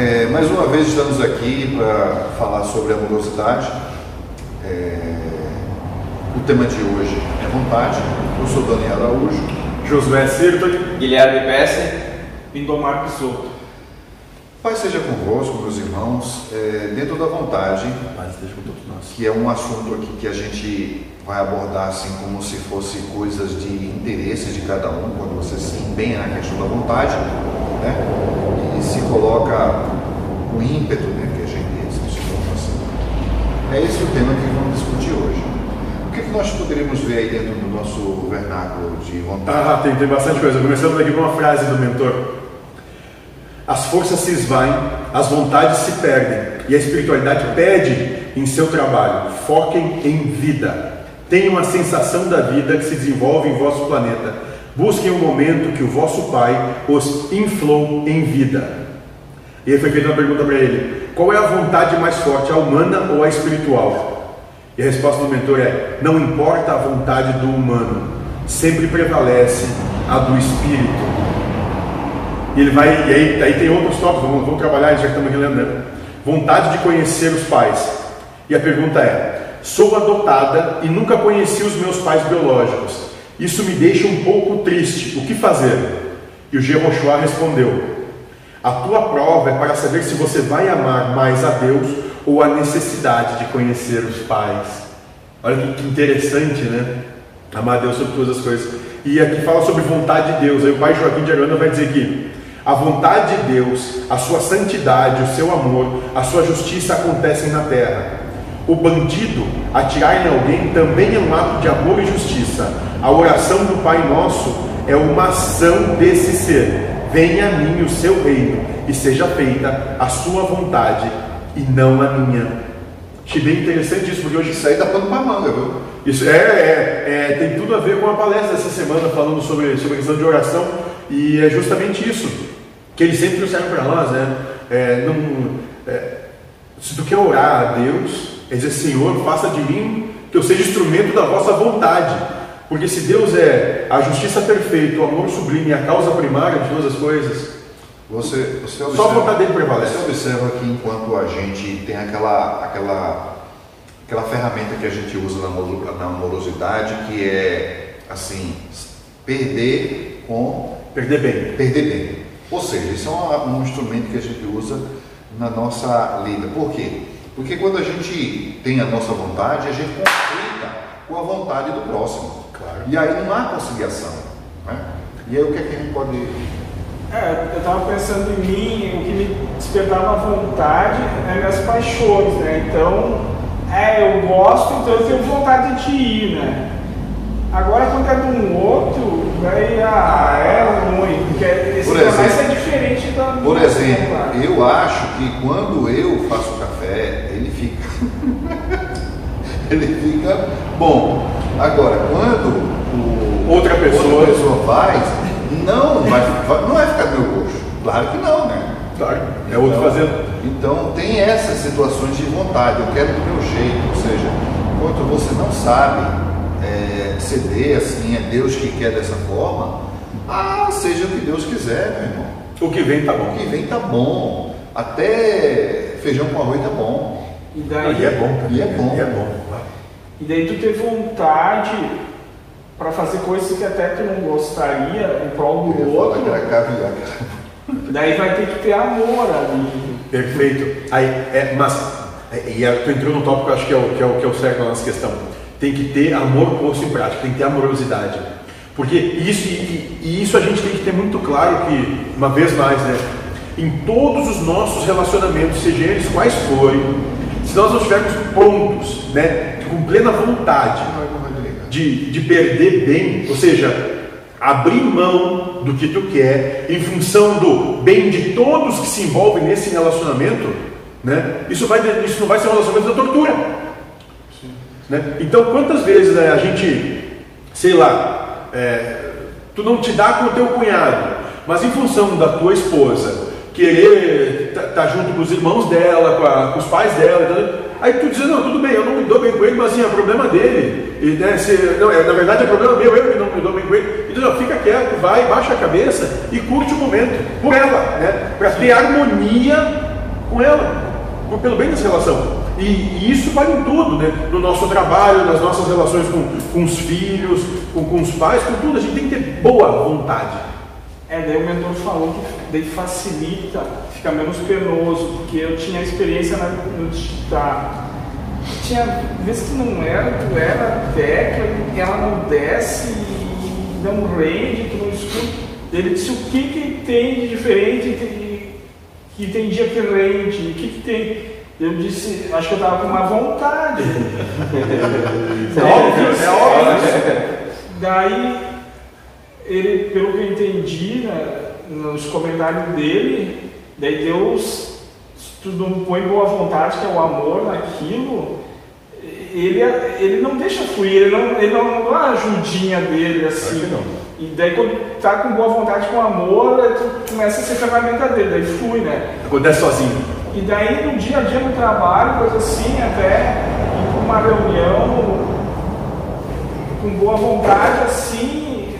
É, mais uma vez estamos aqui para falar sobre amorosidade. É, o tema de hoje é vontade. Eu sou Daniel Araújo. Josué Sirtoli. Guilherme Pesce. Lindomar Pissotto. Pai seja convosco, meus irmãos, é, dentro da vontade, Paz esteja com todos nós. que é um assunto aqui que a gente vai abordar assim como se fosse coisas de interesse de cada um, quando você se empenha na questão da vontade, né? Se coloca o ímpeto, né, que a gente assim. É esse o tema que vamos discutir hoje. O que, que nós poderíamos ver aí dentro do nosso vernáculo de vontade? Ah, tem, tem bastante coisa. Começando aqui com uma frase do mentor. As forças se esvaem, as vontades se perdem e a espiritualidade pede em seu trabalho. Foquem em vida. Tenham a sensação da vida que se desenvolve em vosso planeta. Busquem o momento que o vosso Pai os inflou em vida. E aí foi feita uma pergunta para ele: qual é a vontade mais forte, a humana ou a espiritual? E a resposta do mentor é: não importa a vontade do humano, sempre prevalece a do espírito. E ele vai, e aí, aí tem outros tópicos, vamos, vamos trabalhar, já que estamos aqui né? Vontade de conhecer os pais. E a pergunta é: sou adotada e nunca conheci os meus pais biológicos. Isso me deixa um pouco triste. O que fazer? E o Jehoshua respondeu: A tua prova é para saber se você vai amar mais a Deus ou a necessidade de conhecer os pais. Olha que, interessante, né? Amar Deus sobre todas as coisas. E aqui fala sobre vontade de Deus. Aí o pai Joaquim de Aranda vai dizer que a vontade de Deus, a sua santidade, o seu amor, a sua justiça acontecem na terra. O bandido atirar em alguém também é um ato de amor e justiça. A oração do Pai Nosso é uma ação desse ser. Venha a mim o seu reino e seja feita a sua vontade e não a minha. Achei bem interessante isso, porque hoje Isso aí dá pano para manga, viu? isso é, é, é, tem tudo a ver com a palestra dessa semana falando sobre, sobre a questão de oração e é justamente isso que eles sempre trouxeram para nós, né? É, não, é, se tu quer orar a Deus, é dizer Senhor, faça de mim que eu seja instrumento da vossa vontade, porque se Deus é a justiça perfeita, o amor sublime e a causa primária de todas as coisas, Você, você só a vontade dele prevalece. Você observa que enquanto a gente tem aquela, aquela, aquela ferramenta que a gente usa na amoro- na amorosidade, que é assim, perder com Perder bem. perder bem. Ou seja, isso é uma- um instrumento que a gente usa na nossa lida. Por quê? Porque quando a gente tem a nossa vontade, a gente conflita com a vontade do próximo. Claro. E aí não há conciliação. Né? E aí o que, é que a gente pode É, eu tava pensando em mim, o que me despertava vontade é minhas paixões, né? Então, é, eu gosto, então eu tenho vontade de ir, né? Agora, quando é de um outro, daí, ah, é ruim, porque esse Por exemplo- é da Por exemplo, eu acho que quando eu faço café, ele fica. ele fica bom. Agora, quando o- Outra pessoa- outra pessoa faz, não vai, vai- não vai ficar do meu gosto. Claro que não, né? Claro. É outro Então- fazendo. Então tem essas situações de vontade, eu quero do meu jeito, ou seja, enquanto você não sabe é, ceder assim, é Deus que quer dessa forma, ah, seja o que Deus quiser, meu irmão. O que vem tá O bom. que vem tá bom. Até feijão com arroz tá bom. E daí, E é bom. E é bom. E é bom. E daí tu ter vontade para fazer coisas que até tu não gostaria em prol do falar outro, que era caviar. daí vai ter que ter amor ali. Perfeito. Aí, é, mas, é, e é, tu entrou num tópico que eu acho que é, o, que, é o, que é o certo da nossa questão. Tem que ter amor posto em prática, tem que ter amorosidade. Porque isso, e, e isso a gente tem que ter muito claro que, uma vez mais, né? Em todos os nossos relacionamentos, seja eles quais forem, se nós não estivermos prontos, né, com plena vontade de, de perder bem, ou seja, abrir mão do que tu quer em função do bem de todos que se envolvem nesse relacionamento, né? Isso, vai, isso não vai ser um relacionamento da tortura. Né? Então, quantas vezes né, a gente, sei lá, é, tu não te dá com o teu cunhado, mas em função da tua esposa querer estar tá junto com os irmãos dela, com, a- com os pais dela, entendeu? aí tu diz, não, tudo bem, eu não me dou bem com ele, mas assim, é problema dele. E, né, se, não, é, na verdade é problema meu, eu que não me dou bem com ele. Então, não, fica quieto, vai, baixa a cabeça e curte o momento por ela, né? Para ter harmonia com ela, pelo bem dessa relação. E, e, isso vale em tudo, né? No nosso trabalho, nas nossas relações com, com os filhos, com, com os pais, com tudo, a gente tem que ter boa vontade. É, daí o mentor falou que daí facilita, fica menos penoso, porque eu tinha experiência na, no digitar. Tinha vezes que não era, tu era tecla, ela não desce e não rende, tu não escuta. Ele disse o que, que tem de diferente, que tem dia que rende, o que, que tem eu disse, acho que eu estava com uma vontade. é óbvio, é óbvio. Daí, ele, pelo que eu entendi né, nos comentários dele, daí Deus, se tu não põe boa vontade, que é o amor naquilo, ele, ele não deixa fluir, ele não, ele não dá a ajudinha dele assim. E daí quando tá com boa vontade, com amor, tu começa a ser ferramenta dele, daí flui, né? Acontece sozinho. E daí no dia a dia no trabalho, coisa assim, até ir para uma reunião com boa vontade, assim,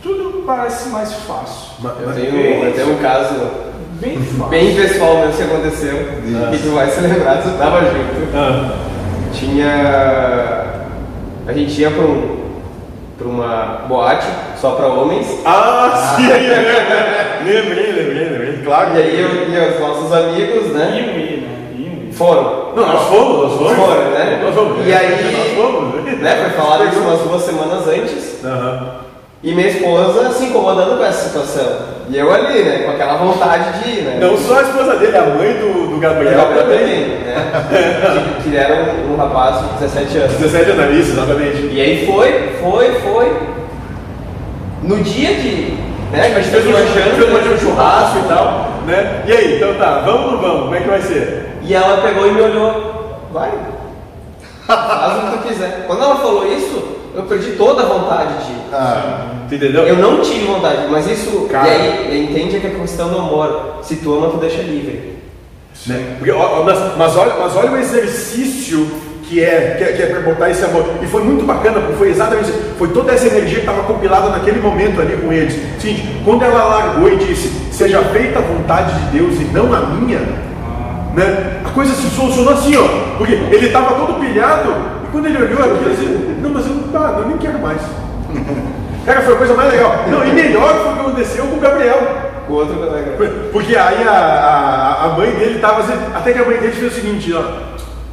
tudo parece mais fácil. Eu tenho, tenho um caso bem, bem pessoal mesmo que aconteceu, e tu vai se lembrar, tu estava junto. Ah. Tinha. A gente ia para um, para uma boate só para homens. Ah, sim! lembrei, lembrei, lembrei, claro. E aí eu e os nossos amigos, né? Iam ir, né? Foram. Não, nós fomos, nós fomos. Foram, né? Nós fomos. E aí, nós fomos. né? Foi falado isso umas duas semanas antes. Uhum. E minha esposa se incomodando com essa situação. E eu ali, né? Com aquela vontade de ir, né? Não só a esposa dele, a mãe do, do Gabriel também. também né? que, que era um, um, rapaz de 17 anos. 17 anos, isso, exatamente. E aí foi, foi, foi. No dia de. Né, a gente fez um lanchando, um churrasco e tal. Né? E aí, então tá, vamos ou não vamos? Como é que vai ser? E ela pegou e me olhou. Vai. Faz o que tu quiser. Quando ela falou isso, eu perdi toda a vontade de. Ah, entendeu? Eu não tive vontade, mas isso. Cara. E aí, entende que é questão do amor. Se tu ama, tu deixa livre. Né? Porque, ó, mas, mas, olha, mas olha o exercício que é, que é, que é para botar esse amor. E foi muito bacana, porque foi exatamente foi toda essa energia que estava compilada naquele momento ali com eles. Sim, quando ela largou e disse, seja feita a vontade de Deus e não a minha, né? A coisa se solucionou assim, ó. Porque ele estava todo pilhado, e quando ele olhou aquilo, assim, não, mas eu, não, eu nem quero mais. Cara, foi a coisa mais legal. Não, e melhor foi o que aconteceu com o Gabriel. Com o outro colega. Porque aí a, a, a mãe dele estava assim, até que a mãe dele fez o seguinte, ó,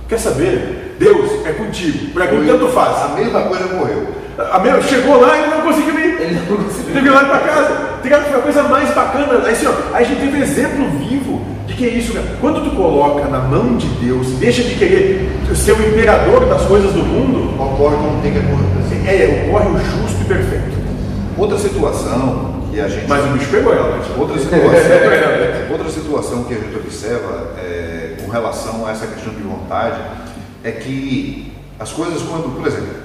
quer saber? Deus é contigo. Para quem tanto faz. A mesma coisa morreu. A minha, chegou lá e não conseguiu nem. Ele não conseguiu. Teve lá para casa. Foi a coisa mais bacana. Aí, assim, ó, a gente teve um exemplo vivo de que é isso, cara. Quando tu coloca na mão de Deus, deixa de querer ser o imperador das coisas do mundo, ocorre como tem que acontecer. É, ocorre o justo e perfeito. Outra situação que a gente. Mas o bicho pegou ela, né? Outra situação, outra situação que a gente observa é, com relação a essa questão de vontade é que as coisas quando, por exemplo,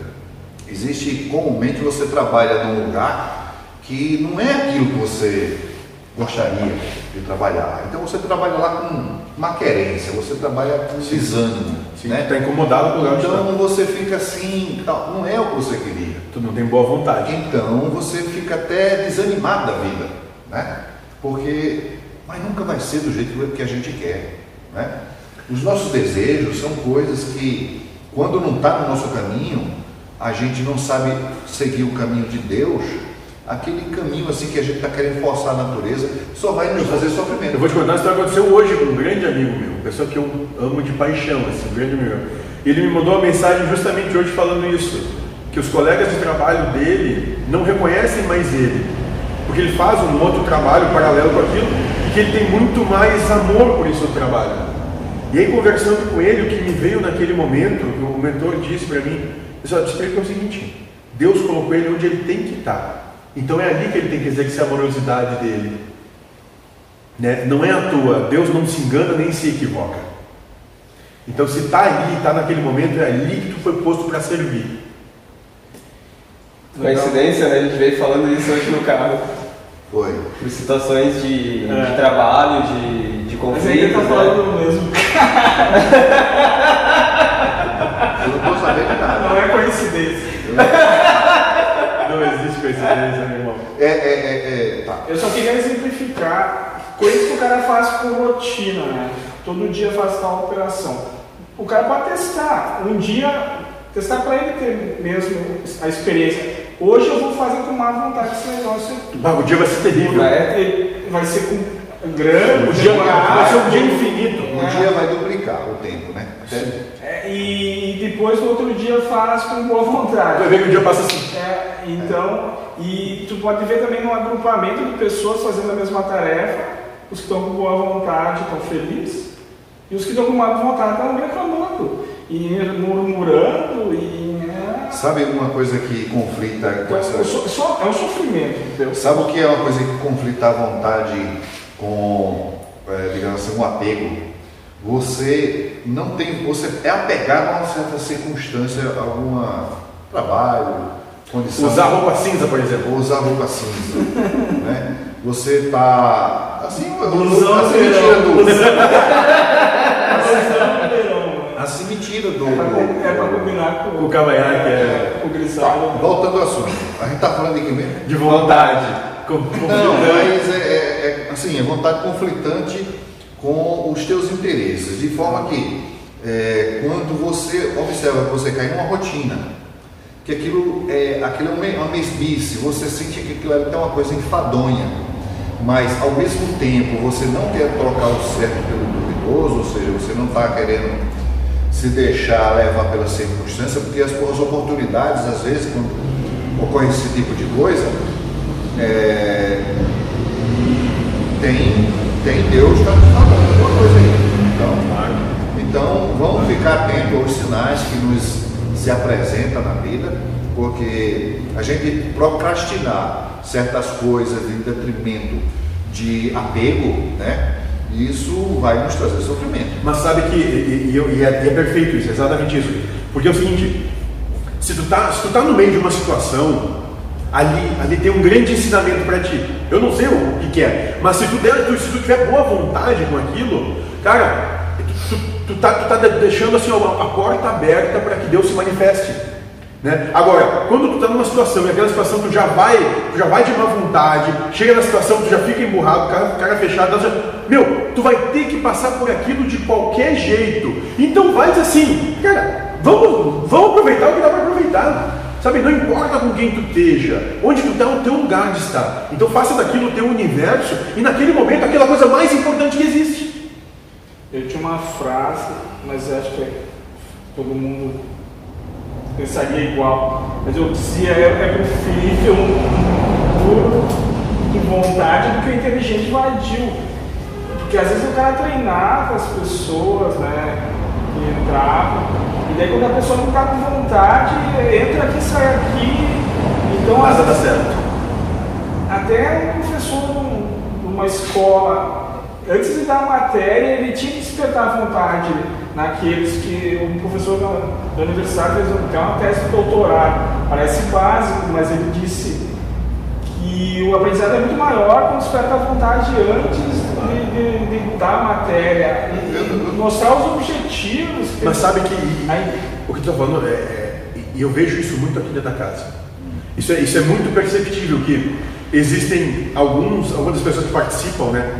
existe comumente você trabalha num lugar que não é aquilo que você gostaria de trabalhar. Então você trabalha lá com uma querência, você trabalha com desânimo. Sim, né? Está incomodado com o lugar Então você fica assim, tal, não é o que você queria. Tu não tem boa vontade. Então você fica até desanimado da vida, né? Porque, mas nunca vai ser do jeito que a gente quer, né? Os nossos desejos são coisas que, quando não está no nosso caminho, a gente não sabe seguir o caminho de Deus aquele caminho assim que a gente está querendo forçar a natureza, só vai nos fazer sofrimento. Eu vou te contar uma história que aconteceu hoje com um grande amigo meu, uma pessoa que eu amo de paixão, assim, um grande amigo. Ele me mandou uma mensagem justamente hoje falando isso, que os colegas de trabalho dele não reconhecem mais ele, porque ele faz um outro trabalho paralelo com aquilo, e que ele tem muito mais amor por esse outro trabalho. E aí conversando com ele, o que me veio naquele momento, o mentor disse para mim, eu só te é o seguinte, Deus colocou ele onde ele tem que estar. Então é ali que ele tem que exercer a amorosidade dele. Né? Não é à toa, Deus não se engana nem se equivoca. Então se está ali, está naquele momento, é ali que tu foi posto para servir. Coincidência, né? A gente veio falando isso hoje no carro. Foi. Por situações de, é. de trabalho, de conflito. Mas ele tá né? falando né? mesmo. Eu não estou sabendo nada. Não é coincidência. Não existe coincidência, meu irmão. É, é, é, é, tá. Eu só queria exemplificar coisas que o cara faz por rotina, né? Todo dia faz tal operação. O cara pode testar. Um dia, testar para ele ter mesmo a experiência. Hoje eu vou fazer com má vontade esse negócio. o dia vai ser terrível. Vai, vai ser com grande, o dia vai ser um dia infinito. Um é. dia vai duplicar o tempo, né? É, e depois no outro dia faz com boa vontade. Vai ver que o dia passa assim. É, então, e tu pode ver também num agrupamento de pessoas fazendo a mesma tarefa, os que estão com boa vontade estão felizes, e os que estão com má vontade estão reclamando, e murmurando, e Sabe uma coisa que conflita com essa. É um sofrimento. Deus. Sabe o que é uma coisa que conflita a vontade com, é, digamos assim, um apego? Você não tem. Você é apegado a uma certa circunstância, alguma trabalho, condição. Usar roupa cinza, por exemplo. Usar roupa cinza. né? Você está. Assim, blusão, assim, mentira do. assim me tira do. É para combinar com o cavanhaque, é. O grisalho. Tá, voltando ao assunto. A gente está falando de quem mesmo? De vontade. Não, mas é, é, é, assim, é vontade conflitante com os teus interesses. De forma que é, quando você observa que você cai numa rotina, que aquilo é, aquilo é uma mesmice, você sente que aquilo é uma coisa enfadonha, mas ao mesmo tempo você não quer trocar o certo pelo duvidoso, ou seja, você não está querendo se deixar levar pela circunstância, porque as, as oportunidades, às vezes, quando ocorre esse tipo de coisa, é, tem, tem Deus está falando alguma coisa aí. Então, então vamos ficar atentos aos sinais que nos se apresentam na vida, porque a gente procrastinar certas coisas em detrimento de apego, né? isso vai nos trazer sofrimento. Mas sabe que, e, e, e, é, e, é, perfeito isso, é exatamente isso. Porque é o seguinte, se tu tá, se tu tá no meio de uma situação, ali, ali tem um grande ensinamento para ti. Eu não sei o que, que, é, mas se tu, der, se tu tiver boa vontade com aquilo, cara, tu, tu, tu, tá, tu tá deixando assim, a porta aberta para que Deus se manifeste. Né? Agora, quando tu está numa situação e aquela situação tu já vai, tu já vai de má vontade, chega na situação, tu já fica emburrado, cara, cara fechado, já, meu, tu vai ter que passar por aquilo de qualquer jeito. Então vai assim, cara, vamos, vamos aproveitar o que dá para aproveitar. Sabe, não importa com quem tu esteja, onde tu está, o teu lugar de estar. Então faça daquilo o teu universo e naquele momento aquela coisa mais importante que existe. Eu tinha uma frase, mas acho que todo mundo pensaria igual. Mas eu dizia, é, é preferível um puro de vontade do que inteligente vadio. Porque às vezes o cara treinava as pessoas, né? Que entravam. E daí quando a pessoa não está com vontade, entra aqui, sai aqui. Então, Nada dá certo. Até um professor numa escola, antes de dar a matéria, ele tinha que despertar a vontade naqueles que um professor da universidade fez uma tese de doutorado. Parece básico, mas ele disse que o aprendizado é muito maior quando desperta a vontade antes de, de, de dar a matéria e mostrar os objetivos. Mas sabe que aí, o que tu está falando é, é, e eu vejo isso muito aqui dentro da casa. Isso é, isso é muito perceptível que existem alguns, algumas pessoas que participam, né?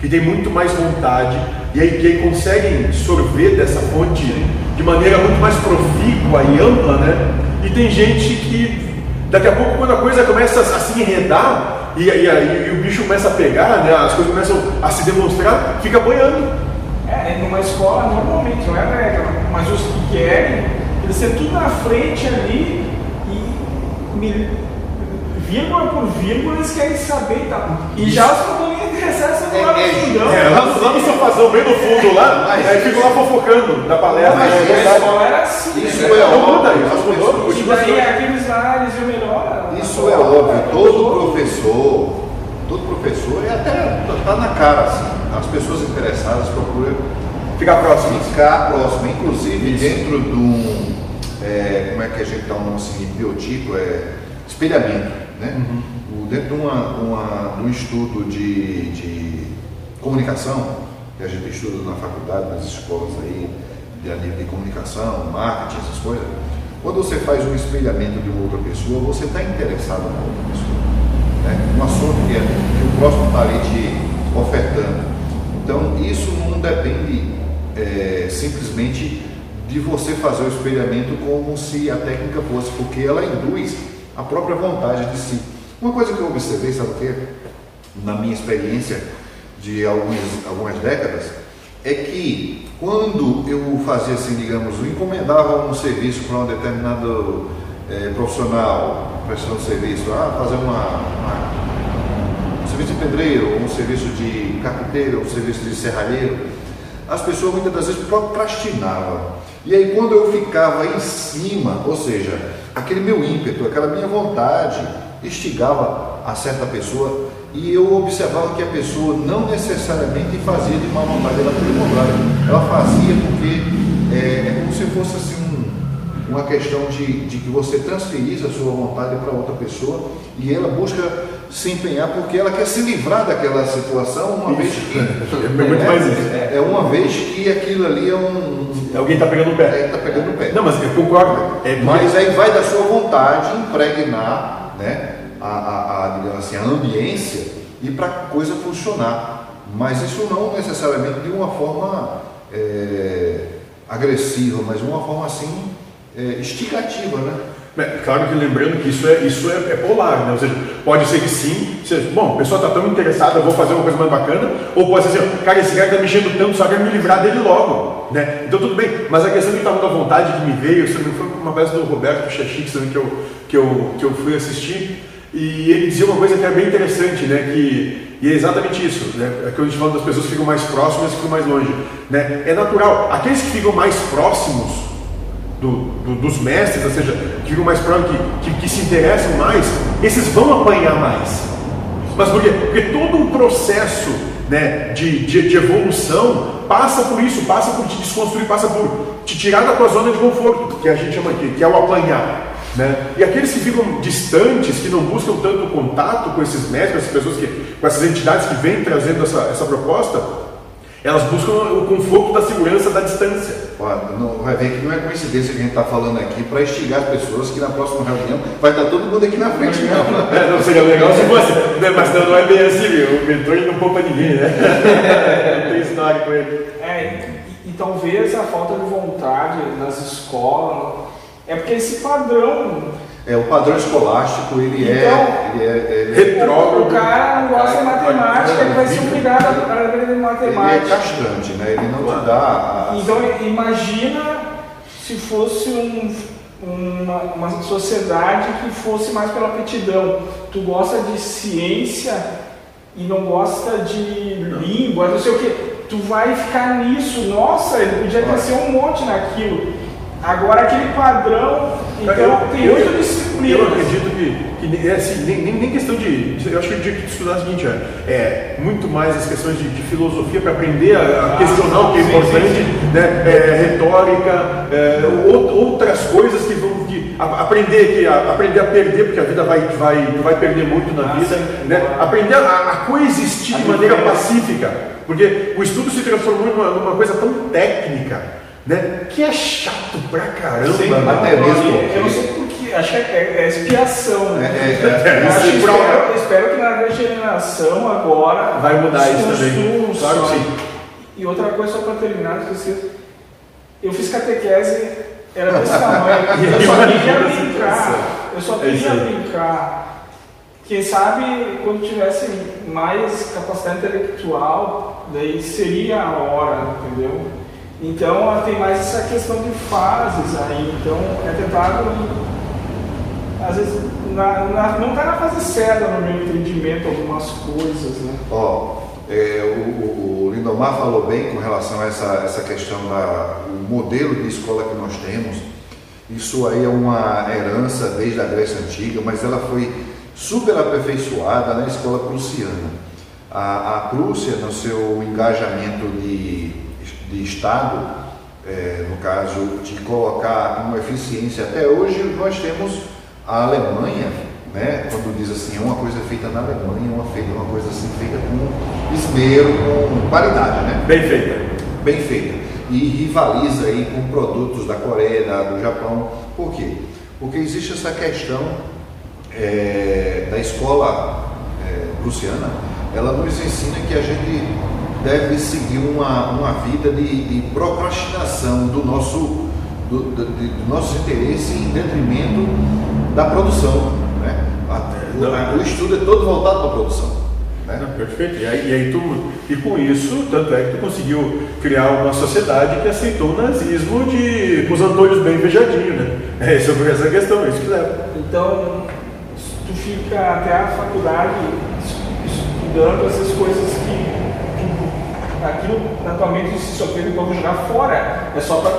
que tem muito mais vontade e aí, que aí conseguem sorver dessa fonte de maneira muito mais profícua e ampla, né? E tem gente que daqui a pouco quando a coisa começa a se enredar e, e, e, e o bicho começa a pegar, né? As coisas começam a se demonstrar, fica boiando. É, numa escola normalmente não é regra, mas os que querem, eles têm tudo na frente ali e vírgula por vírgula eles querem saber tá? e já os probleminhas de recesso é, lá no é, fundão. É, lá, lá no sofazão, bem no fundo lá, aí ficam lá fofocando da palestra. Mas é, a escola era assim. Isso né? é óbvio. Isso mudou. E daí aqueles lá, eles iam melhor. Isso é óbvio. Todo professor, todo professor, é até tá na cara assim. As pessoas interessadas procuram ficar próximo. Ficar próximo. Inclusive Isso. dentro de um. É, como é que a gente dá um nome assim, biotipo? É espelhamento. Né? Uhum. O, dentro de, uma, uma, de um estudo de, de comunicação, que a gente estuda na faculdade, nas escolas aí, de, nível de comunicação, marketing, essas coisas, quando você faz um espelhamento de uma outra pessoa, você está interessado na outra pessoa. Né? Um assunto que, é, que o próximo está ali te ofertando. Então, isso não depende é, simplesmente de você fazer o espelhamento como se a técnica fosse, porque ela induz a própria vontade de si. Uma coisa que eu observei, sabe o que? Na minha experiência de algumas, algumas décadas, é que quando eu fazia assim, digamos, eu encomendava um serviço para um determinado é, profissional, prestando serviço, ah, fazer uma, uma, um serviço de pedreiro, um serviço de carpinteiro, um serviço de serralheiro, as pessoas muitas das vezes procrastinavam. E aí quando eu ficava em cima, ou seja, aquele meu ímpeto, aquela minha vontade, instigava a certa pessoa e eu observava que a pessoa não necessariamente fazia de má vontade, ela pelo contrário, ela fazia porque é, é como se fosse assim uma questão de, de que você transferisse a sua vontade para outra pessoa e ela busca se empenhar porque ela quer se livrar daquela situação uma isso. vez que é, muito é, mais isso. É, é, uma vez que aquilo ali é um alguém está pegando o pé é, está pegando o pé não mas eu concordo é, mas aí vai da sua vontade impregnar né a, a, a digamos assim a ambiência e para a coisa funcionar mas isso não necessariamente de uma forma é, agressiva mas de uma forma assim é, estigativa né é, claro que lembrando que isso é, isso é, é, polar, né? ou seja, pode ser que sim, seja, bom, a pessoa está tão interessada, vou fazer uma coisa mais bacana, ou pode ser assim, cara, esse cara está mexendo tanto, só quero me livrar dele logo, né? Então tudo bem, mas a questão que estava da vontade que me veio, foi uma vez do Roberto Chachix que eu, que, eu, que eu fui assistir, e ele dizia uma coisa que é bem interessante, né? Que, e é exatamente isso, né? É que a gente fala das pessoas que ficam mais próximas e ficam mais longe, né? É natural, aqueles que ficam mais próximos do, do, dos mestres, ou seja, que ficam mais próximos, que, que, que, se interessam mais, esses vão apanhar mais. Mas por quê? Porque todo um processo né, de, de, de, evolução passa por isso, passa por te desconstruir, passa por te tirar da tua zona de conforto, que a gente chama aqui, que é o apanhar. Né? E aqueles que ficam distantes, que não buscam tanto contato com esses mestres, com essas pessoas que, com essas entidades que vêm trazendo essa, essa proposta, elas buscam o conforto da segurança da distância. não, vai ver que não é coincidência que a gente está falando aqui para instigar as pessoas que na próxima reunião vai estar todo mundo aqui na frente, não. É, não seria legal se fosse, né? mas não é bem assim, viu? o mentor não poupa ninguém, né? não tem história com ele. É, e, e talvez a falta de vontade nas escolas é porque esse padrão é, o padrão escolástico, ele é, então, é, ele é, ele retrógrado. O cara não gosta de matemática, ele vai ser obrigado a aprender matemática. Ele é castrante, né? Ele não te dá... A... Então, imagina se fosse um, uma, uma sociedade que fosse mais pela aptidão. Tu gosta de ciência e não gosta de língua, não sei o que. Tu vai ficar nisso. Nossa, ele podia crescer um monte naquilo. Agora aquele padrão, então eu, tem muita disciplina. Eu acredito que, que é assim, nem, nem, nem, questão de. Eu acho que eu tinha que estudar o seguinte, é, é muito mais as questões de, de filosofia para aprender a, a ah, questionar o que é importante, sim, sim. Né? É, retórica, é, outras coisas que vão. Que, a, aprender, que, a, aprender a perder, porque a vida vai, vai, vai perder muito na ah, vida. Né? Aprender a, a coexistir de maneira pacífica. Porque o estudo se transformou numa, numa coisa tão técnica né? Que é chato pra caramba. Sim, até mesmo. Eu não sei porquê, acho que é, é expiação. Né? É, é, é, acho, espero, espero, que na regeneração agora vai mudar isso também. Claro que sim. E outra coisa só para terminar, eu fiz catequese, era desse tamanho. eu só queria brincar. Eu só queria brincar. Quem sabe quando tivesse mais capacidade intelectual, daí seria a hora, entendeu? Então tem mais essa questão de fases aí, então é tentado, às vezes na, na, não está na fase certa no meu entendimento algumas coisas. Né? Ó, é, o, o, Lindomar falou bem com relação a essa, essa questão do modelo de escola que nós temos. Isso aí é uma herança desde a Grécia Antiga, mas ela foi super aperfeiçoada na escola prussiana. A, a Prússia, no seu engajamento de de Estado, é, no caso de colocar uma eficiência. Até hoje nós temos a Alemanha, né, quando diz assim, é uma coisa feita na Alemanha, uma, feita, uma coisa assim feita com esmero, com qualidade, né? Bem feita. Bem feita. E rivaliza aí com produtos da Coreia, da, do Japão. Por quê? Porque existe essa questão é, da escola é, prussiana, ela nos ensina que a gente deve seguir uma, uma vida de, de procrastinação do nosso, do, do, do nosso interesse em detrimento da produção. Né? o, o estudo é todo voltado para a produção. Né? Não, perfeito. E aí, e aí, tu, e com isso, tanto é que tu conseguiu criar uma sociedade que aceitou o nazismo de, com os Antônios bem invejadinhos, né? É sobre essa questão, é isso que leva. Então, tu fica até a faculdade estudando essas coisas que aquilo na tua mente se sofreu quando jogar fora, é só para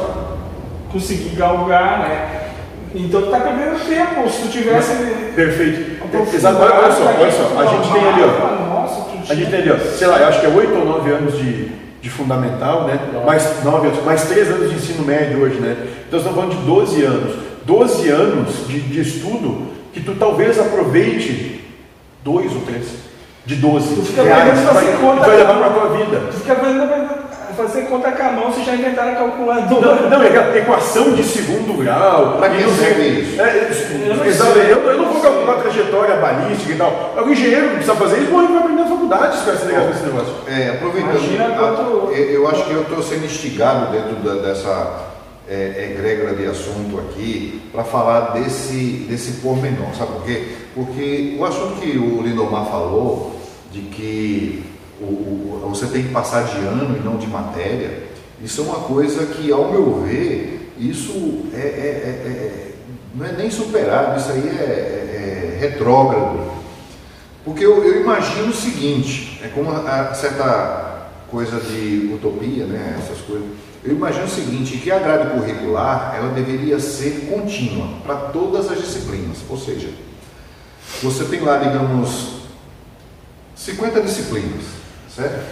conseguir galgar, né? Então tu tá perdendo tempo, se tu tivesse. Perfeito. Exato, olha só, olha só, a gente tem ali, ó. A gente tem ali, ó, sei lá, eu acho que é 8 ou 9 anos de, de fundamental, né? Mais 9 anos, mais 3 anos de ensino médio hoje, né? Então estamos falando de 12 anos. 12 anos de, de estudo que tu talvez aproveite dois ou três de 12 tu fica reais, vai, vai levar para a tua vida. Tu fica vendo fazer conta com a mão, vocês já inventaram a calculadora. Não, não é equação de segundo grau. Para que não serve isso? É, eu, não eu, eu, não vou calcular trajetória balística e tal. O engenheiro que precisa fazer isso, ele vai aprender na faculdade se vai se ligar com esse negócio. É, aproveitando, quanto... eu acho que eu estou sendo instigado dentro da, dessa é, egrégora de assunto aqui para falar desse, desse pormenor, sabe por quê? Porque o assunto que o Lindomar falou, de que o, o, você tem que passar de ano e não de matéria, isso é uma coisa que, ao meu ver, isso é, é, é, é não é nem superado, isso aí é, é, é retrógrado. Porque eu, eu, imagino o seguinte, é como a, a certa coisa de utopia, né, essas coisas. Eu imagino o seguinte, que a grade curricular ela deveria ser contínua para todas as disciplinas, ou seja, você tem lá, digamos, 50 disciplinas, certo?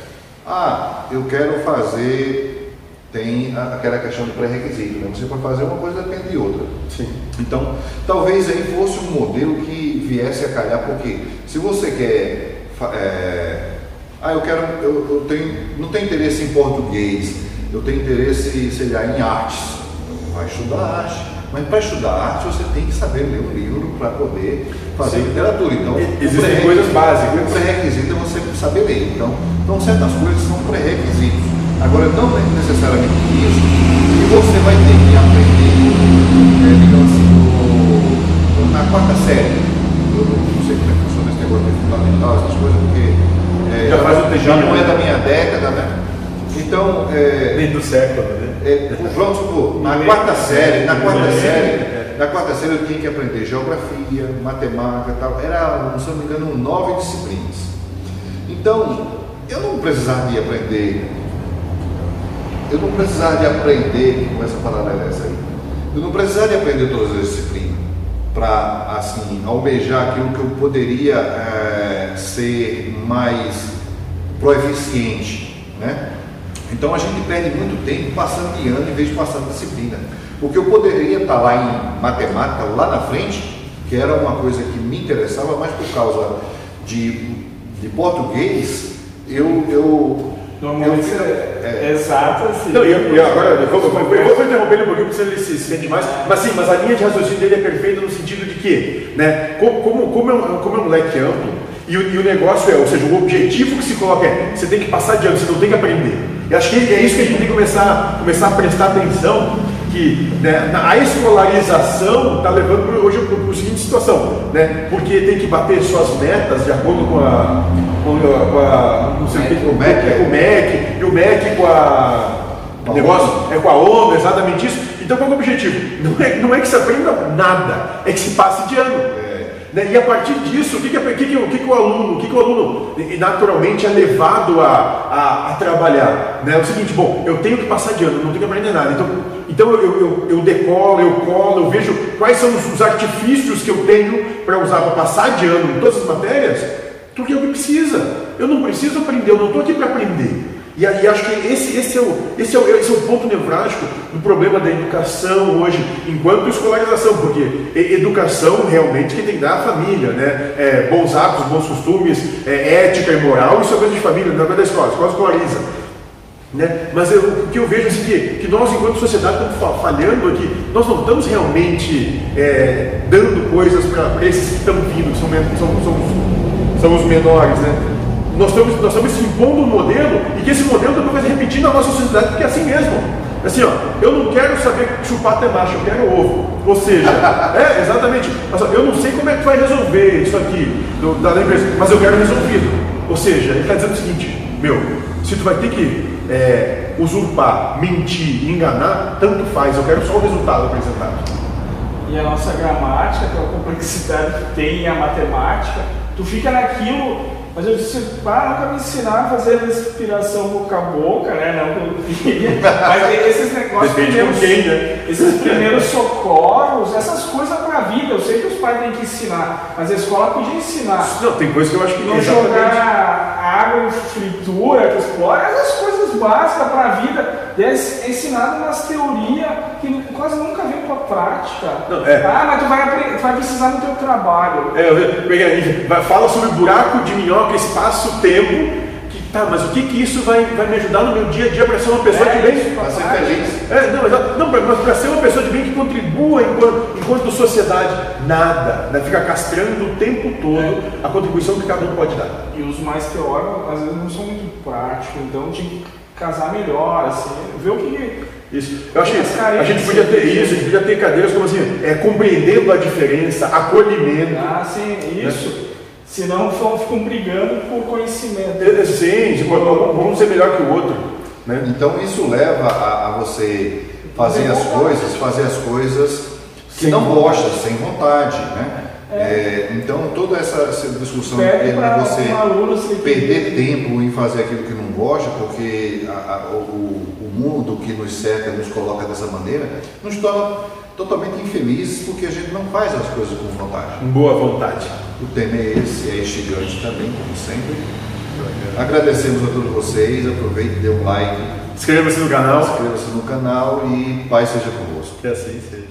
Ah, eu quero fazer, tem aquela questão do pré-requisito, né? Você pode fazer uma coisa depende de outra. Sim. Então, talvez aí fosse um modelo que viesse a calhar, porque se você quer, é, ah, eu quero, eu, eu tenho, não tenho interesse em português, eu tenho interesse, sei lá, em artes, vai estudar arte. Mas para estudar arte você tem que saber ler um livro para poder fazer Sim. literatura. Então, existem coisas básicas. O pré-requisito é você saber ler. Então, então certas coisas são pré-requisitos. Agora, não é necessariamente isso que você vai ter que aprender, é, digamos assim, no, na quarta série. Eu não sei como é que funciona esse negócio de fundamental, essas coisas, porque é, já, faz um já não é da minha década, né? Então. É, Nem do século, né? É, vamos supor, na quarta série, na quarta série, na quarta série eu tinha que aprender geografia, matemática tal. Era, se não me engano, nove disciplinas. Então, eu não precisava de aprender. Eu não precisava de aprender, com essa palavra é essa aí. Eu não precisava de aprender todas as disciplinas para assim almejar aquilo que eu poderia é, ser mais proeficiente? Então a gente perde muito tempo passando de ano em vez de passando disciplina. Porque eu poderia estar lá em matemática, lá na frente, que era uma coisa que me interessava, mas por causa de, de português, eu. eu Normalmente eu, é, é, exato assim. Não, eu, eu agora eu vou, eu vou, interromper ele um pouquinho porque ele se sente mais. Mas sim, mas a linha de raciocínio dele é perfeita no sentido de que, né, como, como, como, é, um, como é um moleque amplo, e o, e o negócio é, ou seja, o objetivo que se coloca é você tem que passar de ano, você não tem que aprender. E acho que é isso que a gente tem que começar, começar a prestar atenção, que né, a escolarização está levando hoje para a seguinte situação, né? porque tem que bater suas metas de acordo com a, com a, com a não sei o que, o MEC, o MEC, e o MEC com a o negócio é com a ONU, exatamente isso. Então qual é o objetivo? Não é, não é que se aprenda nada, é que se passe de ano. Né? E a partir disso, o que, que, o, que, que o aluno, o que, que o aluno naturalmente é levado a, a, a, trabalhar? Né? É o seguinte, bom, eu tenho que passar de ano, não tenho que aprender nada. Então, então eu, eu, eu decolo, eu colo, eu vejo quais são os, os artifícios que eu tenho para usar para passar de ano em todas as matérias, porque é o que precisa. Eu não preciso aprender, eu não estou aqui para aprender. E, e acho que esse, esse, é o, esse, é o, esse é o ponto nevrálgico do problema da educação hoje, enquanto escolarização, porque educação realmente que tem que dar à família, né? É, bons hábitos, bons costumes, é, ética e moral, isso é coisa de família, não é coisa da escola, a escola escolariza. Né? Mas eu, o que eu vejo é assim, que, que nós, enquanto sociedade, estamos falhando aqui, nós não estamos realmente é, dando coisas para esses que estão vindo, que são, são, são, são os menores. Né? Nós estamos, nós estamos impondo um modelo e que esse modelo depois vai se repetir na nossa sociedade, porque é assim mesmo. Assim, ó, eu não quero saber chupar até macho, eu quero ovo. Ou seja, é, exatamente. Eu não sei como é que vai resolver isso aqui do, da empresa, mas eu quero resolvido. Ou seja, ele está dizendo o seguinte, meu, se tu vai ter que é, usurpar, mentir, enganar, tanto faz, eu quero só o resultado apresentado. E a nossa gramática, pela complexidade que tem a matemática, tu fica naquilo mas eu disse, ah, nunca me ensinaram a fazer respiração boca a boca, né? Não, Mas esses negócios, primeiros, né? esses primeiros socorros, essas coisas para a vida, eu sei que os pais têm que ensinar, mas a escola podia ensinar. Não, tem coisa que eu acho que não jogar água em fritura, que explora, essas coisas básicas para a vida, é ensinado umas teorias que quase nunca vem para a prática. Não, é. Ah, mas tu vai, tu vai precisar no teu trabalho. É, eu, fala sobre buraco de minhoca espaço-tempo. Tá, mas o que, que isso vai, vai me ajudar no meu dia a dia para ser uma pessoa é, de bem? Para ser feliz. É, não, não mas para ser uma pessoa de bem que contribua enquanto, enquanto sociedade. Nada. Né? Fica castrando o tempo todo é. a contribuição que cada um pode dar. E os mais teóricos, às vezes, não são muito práticos, então tinha que casar melhor, assim, ver o que. Isso. Eu que a gente podia ter isso, a gente podia ter cadeiras como assim, é, compreendendo a diferença, acolhimento. Ah, sim, isso. Né? Senão ficam brigando por conhecimento. É, sim, tipo, vamos ser melhor que o outro. Né? Então isso leva a, a você fazer as coisas, fazer as coisas que não gosta, sem vontade, né? É. É, então toda essa, essa discussão de você um perder tempo em fazer aquilo que não gosta, porque a, a, o, o mundo que nos cerca nos coloca dessa maneira, nos torna totalmente infelizes porque a gente não faz as coisas com vontade. Boa vontade. O tema é esse, é instigante também, como sempre. Agradecemos a todos vocês, aproveite, dê um like. Inscreva-se no canal. Inscreva-se no canal e paz seja convosco. Que assim seja.